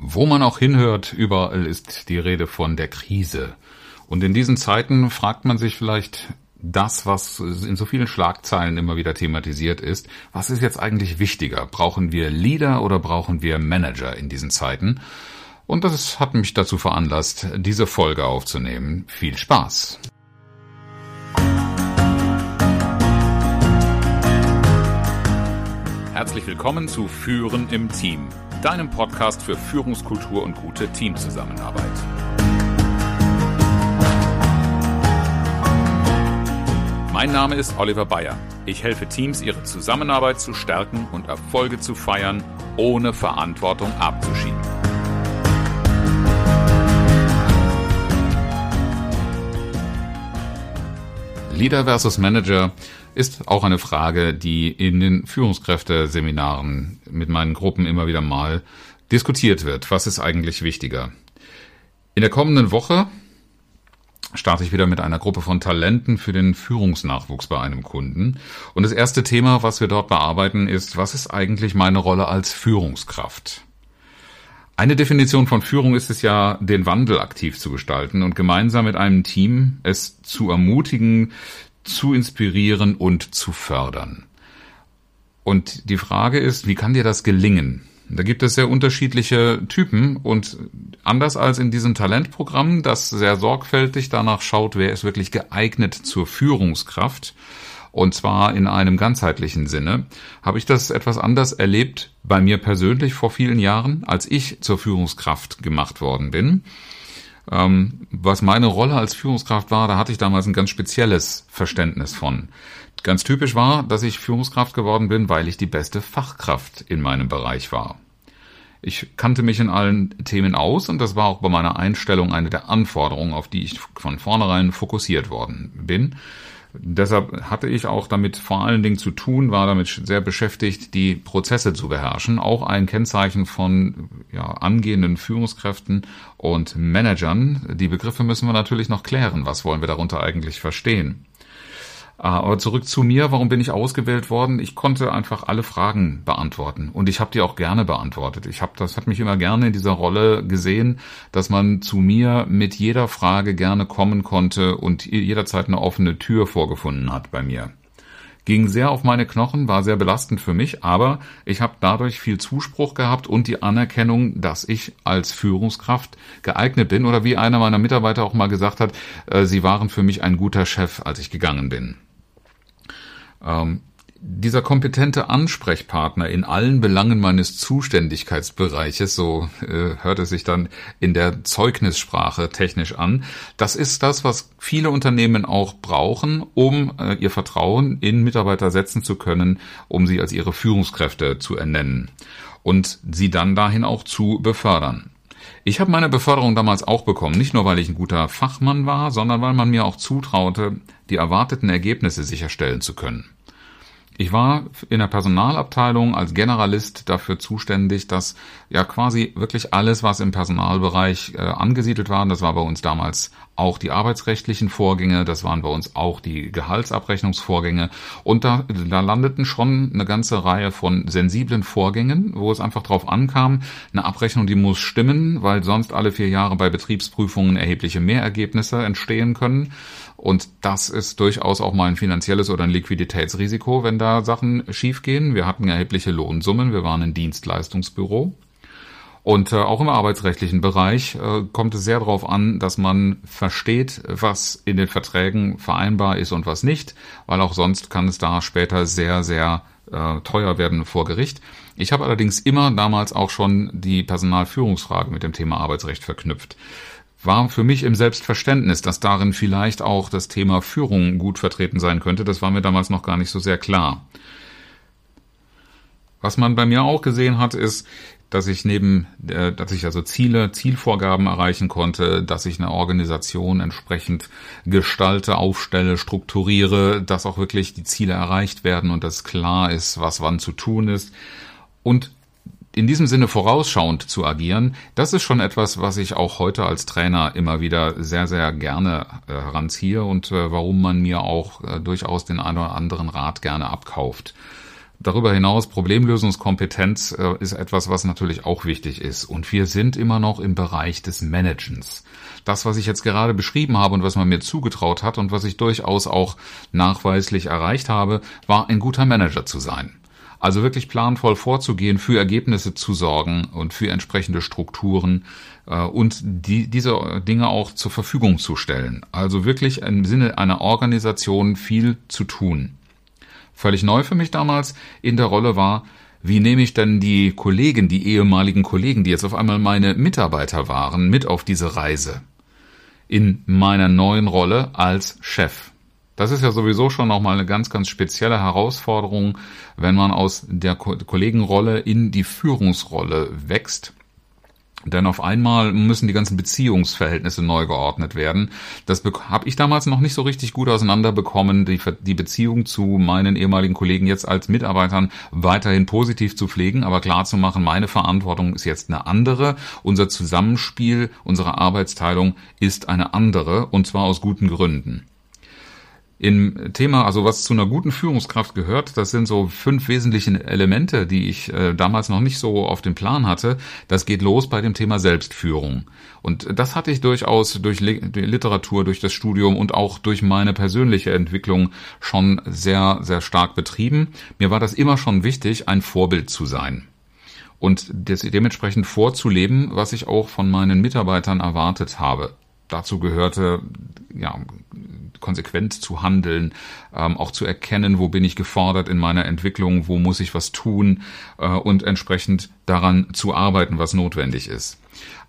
Wo man auch hinhört, überall ist die Rede von der Krise. Und in diesen Zeiten fragt man sich vielleicht das, was in so vielen Schlagzeilen immer wieder thematisiert ist. Was ist jetzt eigentlich wichtiger? Brauchen wir Leader oder brauchen wir Manager in diesen Zeiten? Und das hat mich dazu veranlasst, diese Folge aufzunehmen. Viel Spaß! Herzlich willkommen zu Führen im Team deinem Podcast für Führungskultur und gute Teamzusammenarbeit. Mein Name ist Oliver Bayer. Ich helfe Teams, ihre Zusammenarbeit zu stärken und Erfolge zu feiern, ohne Verantwortung abzuschieben. Leader versus Manager ist auch eine Frage, die in den Führungskräfteseminaren mit meinen Gruppen immer wieder mal diskutiert wird. Was ist eigentlich wichtiger? In der kommenden Woche starte ich wieder mit einer Gruppe von Talenten für den Führungsnachwuchs bei einem Kunden. Und das erste Thema, was wir dort bearbeiten, ist, was ist eigentlich meine Rolle als Führungskraft? Eine Definition von Führung ist es ja, den Wandel aktiv zu gestalten und gemeinsam mit einem Team es zu ermutigen, zu inspirieren und zu fördern. Und die Frage ist, wie kann dir das gelingen? Da gibt es sehr unterschiedliche Typen und anders als in diesem Talentprogramm, das sehr sorgfältig danach schaut, wer ist wirklich geeignet zur Führungskraft, und zwar in einem ganzheitlichen Sinne, habe ich das etwas anders erlebt bei mir persönlich vor vielen Jahren, als ich zur Führungskraft gemacht worden bin. Ähm, was meine Rolle als Führungskraft war, da hatte ich damals ein ganz spezielles Verständnis von. Ganz typisch war, dass ich Führungskraft geworden bin, weil ich die beste Fachkraft in meinem Bereich war. Ich kannte mich in allen Themen aus und das war auch bei meiner Einstellung eine der Anforderungen, auf die ich von vornherein fokussiert worden bin. Deshalb hatte ich auch damit vor allen Dingen zu tun, war damit sehr beschäftigt, die Prozesse zu beherrschen. Auch ein Kennzeichen von ja, angehenden Führungskräften und Managern. Die Begriffe müssen wir natürlich noch klären. Was wollen wir darunter eigentlich verstehen? Ah, aber zurück zu mir, warum bin ich ausgewählt worden? Ich konnte einfach alle Fragen beantworten und ich habe die auch gerne beantwortet. Ich habe das hat mich immer gerne in dieser Rolle gesehen, dass man zu mir mit jeder Frage gerne kommen konnte und jederzeit eine offene Tür vorgefunden hat bei mir. Ging sehr auf meine Knochen, war sehr belastend für mich, aber ich habe dadurch viel Zuspruch gehabt und die Anerkennung, dass ich als Führungskraft geeignet bin oder wie einer meiner Mitarbeiter auch mal gesagt hat, äh, sie waren für mich ein guter Chef, als ich gegangen bin. Ähm, dieser kompetente Ansprechpartner in allen Belangen meines Zuständigkeitsbereiches, so äh, hört es sich dann in der Zeugnissprache technisch an, das ist das, was viele Unternehmen auch brauchen, um äh, ihr Vertrauen in Mitarbeiter setzen zu können, um sie als ihre Führungskräfte zu ernennen und sie dann dahin auch zu befördern. Ich habe meine Beförderung damals auch bekommen, nicht nur weil ich ein guter Fachmann war, sondern weil man mir auch zutraute, die erwarteten Ergebnisse sicherstellen zu können. Ich war in der Personalabteilung als Generalist dafür zuständig, dass ja quasi wirklich alles, was im Personalbereich äh, angesiedelt war, das war bei uns damals auch die arbeitsrechtlichen Vorgänge, das waren bei uns auch die Gehaltsabrechnungsvorgänge und da, da landeten schon eine ganze Reihe von sensiblen Vorgängen, wo es einfach drauf ankam, eine Abrechnung, die muss stimmen, weil sonst alle vier Jahre bei Betriebsprüfungen erhebliche Mehrergebnisse entstehen können. Und das ist durchaus auch mal ein finanzielles oder ein Liquiditätsrisiko, wenn da Sachen schiefgehen. Wir hatten erhebliche Lohnsummen, wir waren ein Dienstleistungsbüro. Und äh, auch im arbeitsrechtlichen Bereich äh, kommt es sehr darauf an, dass man versteht, was in den Verträgen vereinbar ist und was nicht, weil auch sonst kann es da später sehr, sehr äh, teuer werden vor Gericht. Ich habe allerdings immer damals auch schon die Personalführungsfrage mit dem Thema Arbeitsrecht verknüpft war für mich im Selbstverständnis, dass darin vielleicht auch das Thema Führung gut vertreten sein könnte. Das war mir damals noch gar nicht so sehr klar. Was man bei mir auch gesehen hat, ist, dass ich neben, äh, dass ich also Ziele, Zielvorgaben erreichen konnte, dass ich eine Organisation entsprechend gestalte, aufstelle, strukturiere, dass auch wirklich die Ziele erreicht werden und dass klar ist, was wann zu tun ist. Und in diesem Sinne vorausschauend zu agieren, das ist schon etwas, was ich auch heute als Trainer immer wieder sehr, sehr gerne äh, heranziehe und äh, warum man mir auch äh, durchaus den einen oder anderen Rat gerne abkauft. Darüber hinaus Problemlösungskompetenz äh, ist etwas, was natürlich auch wichtig ist. Und wir sind immer noch im Bereich des Managens. Das, was ich jetzt gerade beschrieben habe und was man mir zugetraut hat und was ich durchaus auch nachweislich erreicht habe, war ein guter Manager zu sein. Also wirklich planvoll vorzugehen, für Ergebnisse zu sorgen und für entsprechende Strukturen äh, und die, diese Dinge auch zur Verfügung zu stellen. Also wirklich im Sinne einer Organisation viel zu tun. Völlig neu für mich damals in der Rolle war, wie nehme ich denn die Kollegen, die ehemaligen Kollegen, die jetzt auf einmal meine Mitarbeiter waren, mit auf diese Reise? In meiner neuen Rolle als Chef. Das ist ja sowieso schon nochmal eine ganz, ganz spezielle Herausforderung, wenn man aus der Kollegenrolle in die Führungsrolle wächst. Denn auf einmal müssen die ganzen Beziehungsverhältnisse neu geordnet werden. Das habe ich damals noch nicht so richtig gut auseinanderbekommen, die, die Beziehung zu meinen ehemaligen Kollegen jetzt als Mitarbeitern weiterhin positiv zu pflegen, aber klar zu machen, meine Verantwortung ist jetzt eine andere. Unser Zusammenspiel, unsere Arbeitsteilung ist eine andere und zwar aus guten Gründen. Im Thema, also was zu einer guten Führungskraft gehört, das sind so fünf wesentliche Elemente, die ich äh, damals noch nicht so auf dem Plan hatte. Das geht los bei dem Thema Selbstführung. Und das hatte ich durchaus durch Literatur, durch das Studium und auch durch meine persönliche Entwicklung schon sehr, sehr stark betrieben. Mir war das immer schon wichtig, ein Vorbild zu sein und dementsprechend vorzuleben, was ich auch von meinen Mitarbeitern erwartet habe. Dazu gehörte ja konsequent zu handeln, ähm, auch zu erkennen, wo bin ich gefordert in meiner Entwicklung, wo muss ich was tun äh, und entsprechend daran zu arbeiten, was notwendig ist.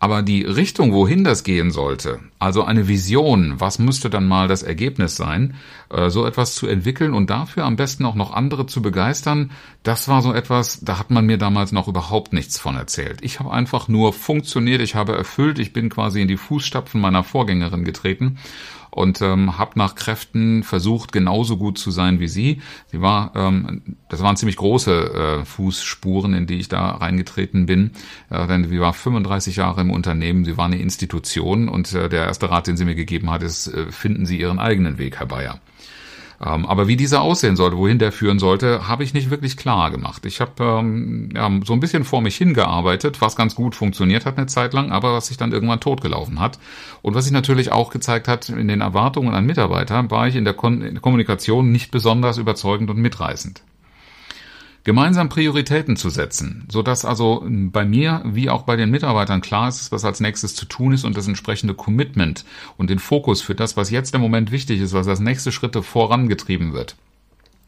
Aber die Richtung, wohin das gehen sollte, also eine Vision, was müsste dann mal das Ergebnis sein, äh, so etwas zu entwickeln und dafür am besten auch noch andere zu begeistern, das war so etwas, da hat man mir damals noch überhaupt nichts von erzählt. Ich habe einfach nur funktioniert, ich habe erfüllt, ich bin quasi in die Fußstapfen meiner Vorgängerin getreten und ähm, habe nach Kräften versucht, genauso gut zu sein wie sie. Sie war, ähm, das waren ziemlich große äh, Fußspuren, in die ich da reingetreten bin, äh, denn sie war 35 Jahre im Unternehmen, sie war eine Institution und äh, der erste Rat, den sie mir gegeben hat, ist, äh, finden Sie Ihren eigenen Weg, Herr Bayer. Ähm, aber wie dieser aussehen sollte, wohin der führen sollte, habe ich nicht wirklich klar gemacht. Ich habe ähm, ja, so ein bisschen vor mich hingearbeitet, was ganz gut funktioniert hat eine Zeit lang, aber was sich dann irgendwann totgelaufen hat. Und was sich natürlich auch gezeigt hat in den Erwartungen an Mitarbeiter, war ich in der, Kon in der Kommunikation nicht besonders überzeugend und mitreißend gemeinsam Prioritäten zu setzen, so dass also bei mir wie auch bei den Mitarbeitern klar ist, was als nächstes zu tun ist und das entsprechende Commitment und den Fokus für das, was jetzt im Moment wichtig ist, was als nächste Schritte vorangetrieben wird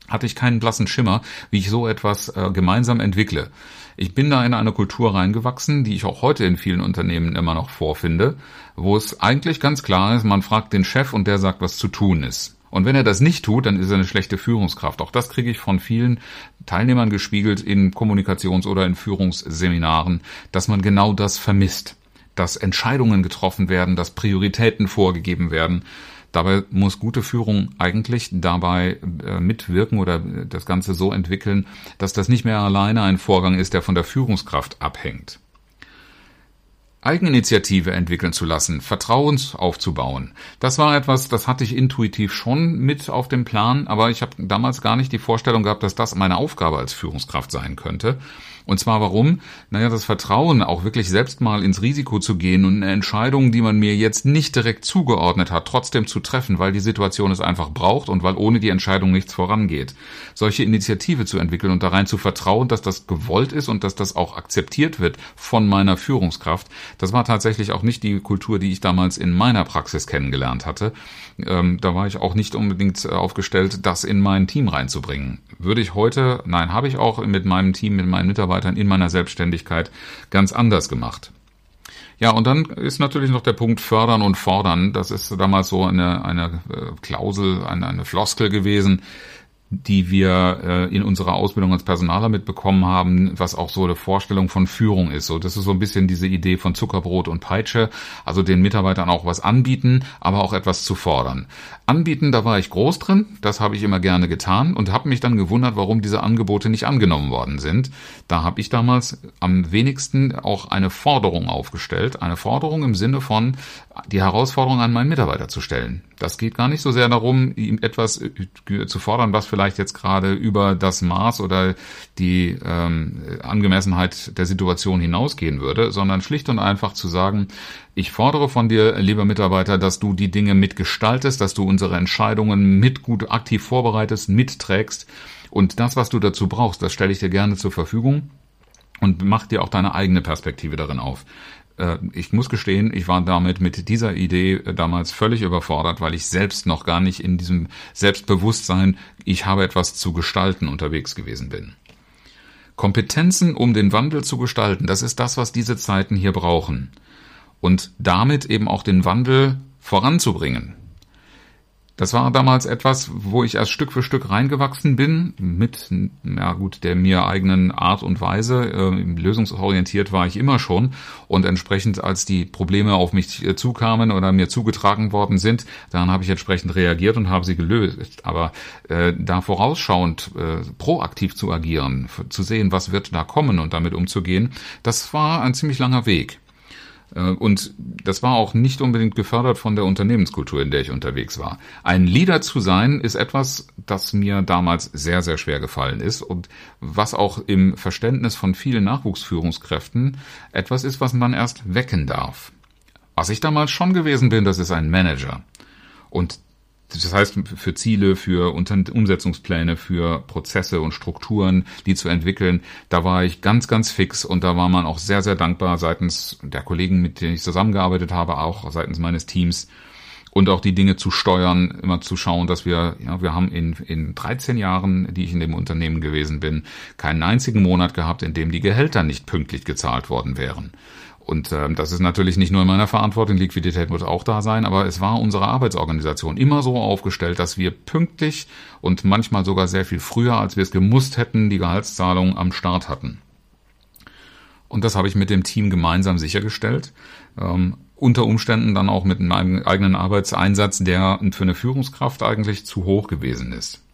hatte ich keinen blassen Schimmer, wie ich so etwas äh, gemeinsam entwickle. Ich bin da in eine Kultur reingewachsen, die ich auch heute in vielen Unternehmen immer noch vorfinde, wo es eigentlich ganz klar ist, man fragt den Chef und der sagt, was zu tun ist. Und wenn er das nicht tut, dann ist er eine schlechte Führungskraft. Auch das kriege ich von vielen Teilnehmern gespiegelt in Kommunikations- oder in Führungsseminaren, dass man genau das vermisst. Dass Entscheidungen getroffen werden, dass Prioritäten vorgegeben werden. Dabei muss gute Führung eigentlich dabei äh, mitwirken oder das Ganze so entwickeln, dass das nicht mehr alleine ein Vorgang ist, der von der Führungskraft abhängt. Eigeninitiative entwickeln zu lassen, Vertrauens aufzubauen. Das war etwas, das hatte ich intuitiv schon mit auf dem Plan, aber ich habe damals gar nicht die Vorstellung gehabt, dass das meine Aufgabe als Führungskraft sein könnte. Und zwar warum? Naja, das Vertrauen, auch wirklich selbst mal ins Risiko zu gehen und eine Entscheidung, die man mir jetzt nicht direkt zugeordnet hat, trotzdem zu treffen, weil die Situation es einfach braucht und weil ohne die Entscheidung nichts vorangeht. Solche Initiative zu entwickeln und da rein zu vertrauen, dass das gewollt ist und dass das auch akzeptiert wird von meiner Führungskraft, das war tatsächlich auch nicht die Kultur, die ich damals in meiner Praxis kennengelernt hatte. Ähm, da war ich auch nicht unbedingt aufgestellt, das in mein Team reinzubringen. Würde ich heute, nein, habe ich auch mit meinem Team, mit meinen Mitarbeitern Mitarbeitern in meiner Selbstständigkeit ganz anders gemacht. Ja, und dann ist natürlich noch der Punkt fördern und fordern. Das ist damals so eine, eine äh, Klausel, eine, eine Floskel gewesen, die wir äh, in unserer Ausbildung als Personaler mitbekommen haben, was auch so eine Vorstellung von Führung ist. So, das ist so ein bisschen diese Idee von Zuckerbrot und Peitsche, also den Mitarbeitern auch was anbieten, aber auch etwas zu fordern. Anbieten, da war ich groß drin, das habe ich immer gerne getan und habe mich dann gewundert, warum diese Angebote nicht angenommen worden sind. Da habe ich damals am wenigsten auch eine Forderung aufgestellt, eine Forderung im Sinne von die Herausforderung an meinen Mitarbeiter zu stellen. Das geht gar nicht so sehr darum, ihm etwas äh, zu fordern, was vielleicht vielleicht jetzt gerade über das Maß oder die ähm, Angemessenheit der Situation hinausgehen würde, sondern schlicht und einfach zu sagen, ich fordere von dir, lieber Mitarbeiter, dass du die Dinge mitgestaltest, dass du unsere Entscheidungen mit gut aktiv vorbereitest, mitträgst und das, was du dazu brauchst, das stelle ich dir gerne zur Verfügung und mach dir auch deine eigene Perspektive darin auf. Äh, ich muss gestehen, ich war damit mit dieser Idee äh, damals völlig überfordert, weil ich selbst noch gar nicht in diesem Selbstbewusstsein, ich habe etwas zu gestalten unterwegs gewesen bin. Kompetenzen, um den Wandel zu gestalten, das ist das, was diese Zeiten hier brauchen. Und damit eben auch den Wandel voranzubringen. Das war damals etwas, wo ich erst Stück für Stück reingewachsen bin, mit, ja gut, der mir eigenen Art und Weise. Äh, lösungsorientiert war ich immer schon. Und entsprechend, als die Probleme auf mich äh, zukamen oder mir zugetragen worden sind, dann habe ich entsprechend reagiert und habe sie gelöst. Aber äh, da vorausschauend äh, proaktiv zu agieren, zu sehen, was wird da kommen und damit umzugehen, das war ein ziemlich langer Weg. Äh, und das war auch nicht unbedingt gefördert von der Unternehmenskultur, in der ich unterwegs war. Ein Leader zu sein, ist etwas, das mir damals sehr, sehr schwer gefallen ist und was auch im Verständnis von vielen Nachwuchsführungskräften etwas ist, was man erst wecken darf. Was ich damals schon gewesen bin, das ist ein Manager. Und das heißt, für Ziele, für Umsetzungspläne, für Prozesse und Strukturen, die zu entwickeln, da war ich ganz, ganz fix und da war man auch sehr, sehr dankbar seitens der Kollegen, mit denen ich zusammengearbeitet habe, auch seitens meines Teams und auch die Dinge zu steuern, immer zu schauen, dass wir, ja, wir haben in, in 13 Jahren, die ich in dem Unternehmen gewesen bin, keinen einzigen Monat gehabt, in dem die Gehälter nicht pünktlich gezahlt worden wären. Und ähm, das ist natürlich nicht nur in meiner Verantwortung, Liquidität muss auch da sein, aber es war unsere Arbeitsorganisation immer so aufgestellt, dass wir pünktlich und manchmal sogar sehr viel früher, als wir es gemusst hätten, die Gehaltszahlung am Start hatten. Und das habe ich mit dem Team gemeinsam sichergestellt. Ähm, unter Umständen dann auch mit einem eigenen Arbeitseinsatz, der für eine Führungskraft eigentlich zu hoch gewesen ist.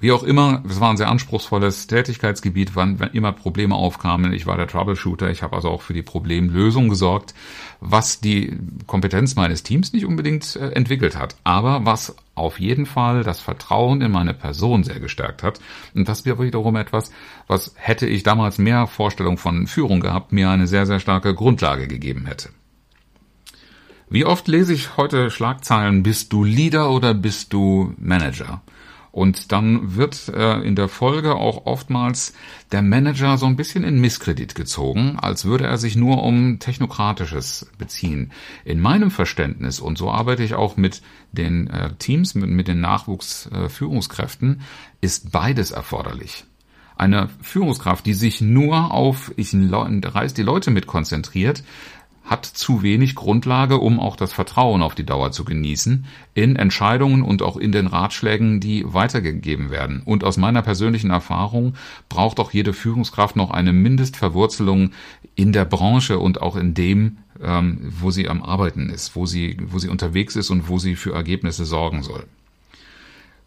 Wie auch immer, es war ein sehr anspruchsvolles Tätigkeitsgebiet, wann, wenn immer Probleme aufkamen. Ich war der Troubleshooter, ich habe also auch für die Problemlösung gesorgt, was die Kompetenz meines Teams nicht unbedingt äh, entwickelt hat, aber was auf jeden Fall das Vertrauen in meine Person sehr gestärkt hat. Und das wäre wiederum etwas, was hätte ich damals mehr Vorstellung von Führung gehabt, mir eine sehr, sehr starke Grundlage gegeben hätte. Wie oft lese ich heute Schlagzeilen, bist du Leader oder bist du Manager? Und dann wird äh, in der Folge auch oftmals der Manager so ein bisschen in Misskredit gezogen, als würde er sich nur um Technokratisches beziehen. In meinem Verständnis, und so arbeite ich auch mit den äh, Teams, mit, mit den Nachwuchsführungskräften, äh, ist beides erforderlich. Eine Führungskraft, die sich nur auf ich reiß die Leute mit konzentriert, hat zu wenig Grundlage, um auch das Vertrauen auf die Dauer zu genießen, in Entscheidungen und auch in den Ratschlägen, die weitergegeben werden. Und aus meiner persönlichen Erfahrung braucht auch jede Führungskraft noch eine Mindestverwurzelung in der Branche und auch in dem, ähm, wo sie am Arbeiten ist, wo sie, wo sie unterwegs ist und wo sie für Ergebnisse sorgen soll.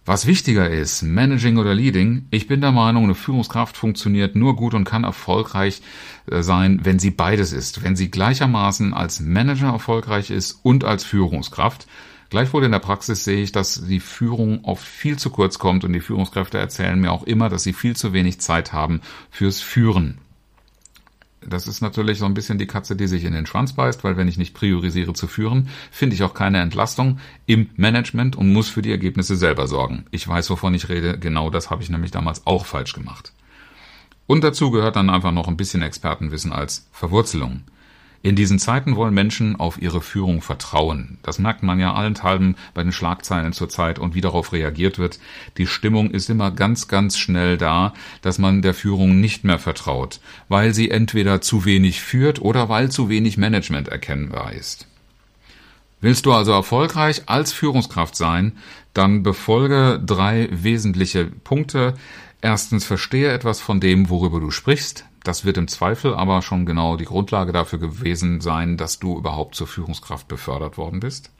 Was wichtiger ist, Managing oder Leading, ich bin der Meinung, eine Führungskraft funktioniert nur gut und kann erfolgreich äh, sein, wenn sie beides ist, wenn sie gleichermaßen als Manager erfolgreich ist und als Führungskraft. Gleichwohl in der Praxis sehe ich, dass die Führung oft viel zu kurz kommt und die Führungskräfte erzählen mir auch immer, dass sie viel zu wenig Zeit haben fürs Führen. Das ist natürlich so ein bisschen die Katze, die sich in den Schwanz beißt, weil wenn ich nicht priorisiere zu führen, finde ich auch keine Entlastung im Management und muss für die Ergebnisse selber sorgen. Ich weiß, wovon ich rede. Genau das habe ich nämlich damals auch falsch gemacht. Und dazu gehört dann einfach noch ein bisschen Expertenwissen als Verwurzelung. In diesen Zeiten wollen Menschen auf ihre Führung vertrauen. Das merkt man ja allenthalben bei den Schlagzeilen zurzeit und wie darauf reagiert wird. Die Stimmung ist immer ganz, ganz schnell da, dass man der Führung nicht mehr vertraut, weil sie entweder zu wenig führt oder weil zu wenig Management erkennbar ist. Willst du also erfolgreich als Führungskraft sein, dann befolge drei wesentliche Punkte. Erstens verstehe etwas von dem, worüber du sprichst. Das wird im Zweifel aber schon genau die Grundlage dafür gewesen sein, dass du überhaupt zur Führungskraft befördert worden bist.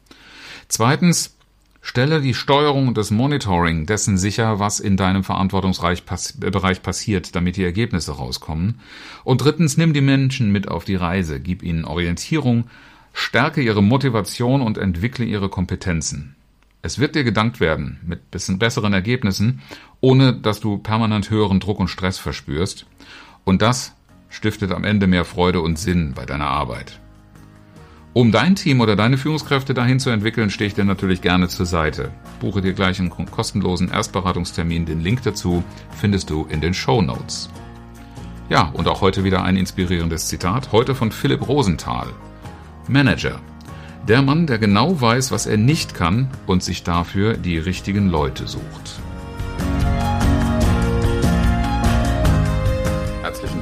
Zweitens, stelle die Steuerung und das Monitoring dessen sicher, was in deinem Verantwortungsbereich passiert, damit die Ergebnisse rauskommen. Und drittens, nimm die Menschen mit auf die Reise, gib ihnen Orientierung, stärke ihre Motivation und entwickle ihre Kompetenzen. Es wird dir gedankt werden mit bisschen besseren Ergebnissen, ohne dass du permanent höheren Druck und Stress verspürst. Und das stiftet am Ende mehr Freude und Sinn bei deiner Arbeit. Um dein Team oder deine Führungskräfte dahin zu entwickeln, stehe ich dir natürlich gerne zur Seite. Buche dir gleich einen kostenlosen Erstberatungstermin. Den Link dazu findest du in den Show Notes. Ja, und auch heute wieder ein inspirierendes Zitat, heute von Philipp Rosenthal. Manager. Der Mann, der genau weiß, was er nicht kann und sich dafür die richtigen Leute sucht.